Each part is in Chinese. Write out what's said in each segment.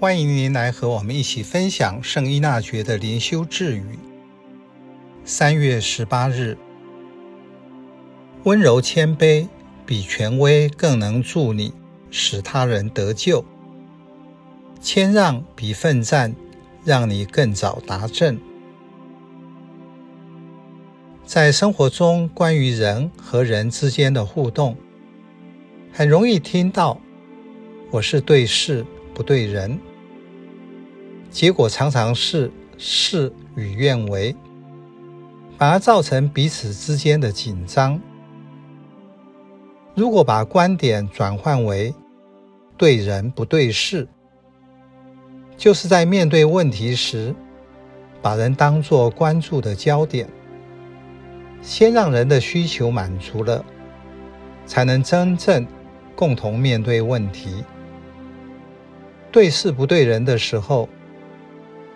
欢迎您来和我们一起分享圣依纳爵的灵修智语。三月十八日，温柔谦卑比权威更能助你使他人得救；谦让比奋战让你更早达阵。在生活中，关于人和人之间的互动，很容易听到“我是对事不对人”。结果常常是事与愿违，反而造成彼此之间的紧张。如果把观点转换为对人不对事，就是在面对问题时，把人当作关注的焦点，先让人的需求满足了，才能真正共同面对问题。对事不对人的时候，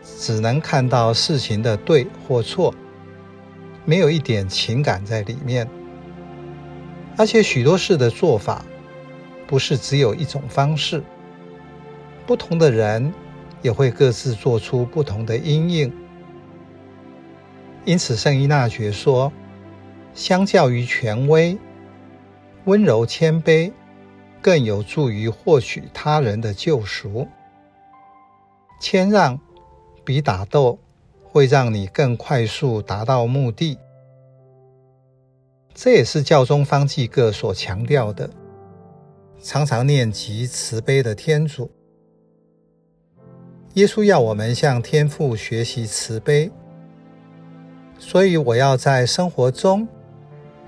只能看到事情的对或错，没有一点情感在里面。而且许多事的做法，不是只有一种方式，不同的人也会各自做出不同的因应。因此，圣依纳爵说，相较于权威，温柔谦卑更有助于获取他人的救赎。谦让。比打斗会让你更快速达到目的，这也是教宗方济各所强调的。常常念及慈悲的天主，耶稣要我们向天父学习慈悲，所以我要在生活中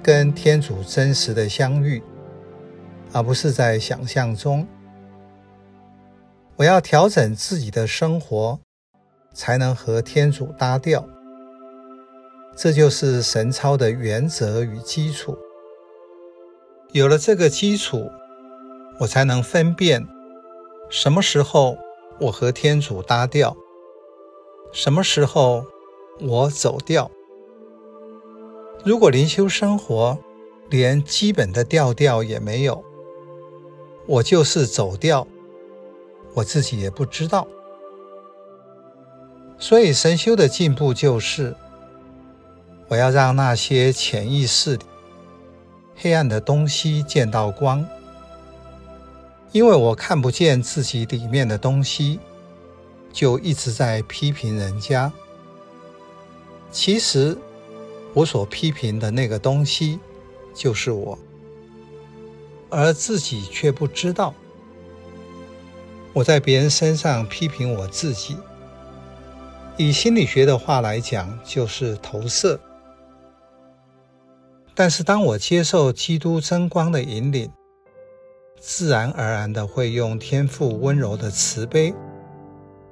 跟天主真实的相遇，而不是在想象中。我要调整自己的生活。才能和天主搭调，这就是神操的原则与基础。有了这个基础，我才能分辨什么时候我和天主搭调，什么时候我走调。如果灵修生活连基本的调调也没有，我就是走调，我自己也不知道。所以神修的进步就是，我要让那些潜意识里黑暗的东西见到光，因为我看不见自己里面的东西，就一直在批评人家。其实我所批评的那个东西就是我，而自己却不知道。我在别人身上批评我自己。以心理学的话来讲，就是投射。但是，当我接受基督真光的引领，自然而然的会用天赋温柔的慈悲，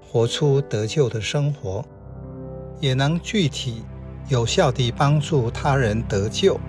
活出得救的生活，也能具体有效地帮助他人得救。